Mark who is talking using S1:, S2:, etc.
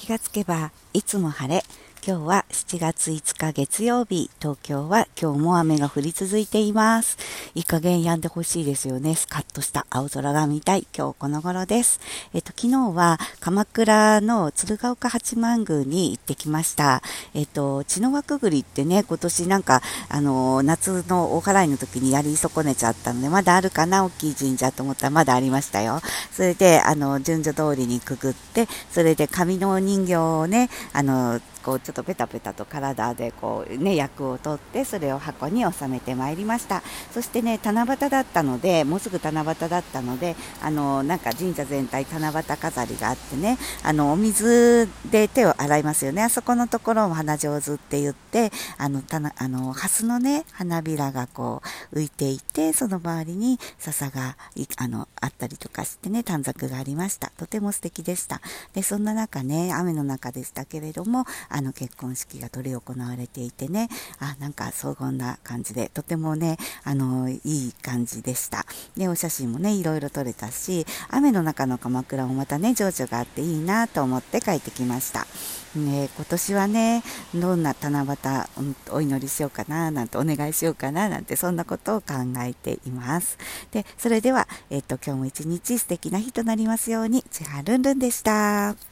S1: 気がつけばいつも晴れ。今日は7月5日月曜日、東京は今日も雨が降り続いています。いい加減止んでほしいですよね。スカッとした青空が見たい今日この頃です。えっと、昨日は鎌倉の鶴岡八幡宮に行ってきました。えっと、血の輪くぐりってね、今年なんか、あの、夏の大払いの時にやり損ねちゃったので、まだあるかな、大きい神社と思ったらまだありましたよ。それで、あの、順序通りにくぐって、それで紙の人形をね、あの、こうちょっとペタペタと体でこうね役を取ってそれを箱に収めてまいりました。そしてね七夕だったのでもうすぐ七夕だったのであのなんか神社全体七夕飾りがあってねあのお水で手を洗いますよね。あそこのところを花上手って言ってあのたなあの蓮のね花びらがこう浮いていてその周りに笹があのあったりとかしてね短冊がありました。とても素敵でした。でそんな中ね雨の中でしたけれどもあの結婚式が執り行われていてね、あ、なんか荘厳な感じで、とてもね、あの、いい感じでした。で、お写真もね、いろいろ撮れたし、雨の中の鎌倉もまたね、情緒があっていいなと思って帰ってきました。ね、今年はね、どんな七夕、お祈りしようかな、なんてお願いしようかな、なんてそんなことを考えています。で、それでは、えっと、今日も一日素敵な日となりますように、ちはるんるんでした。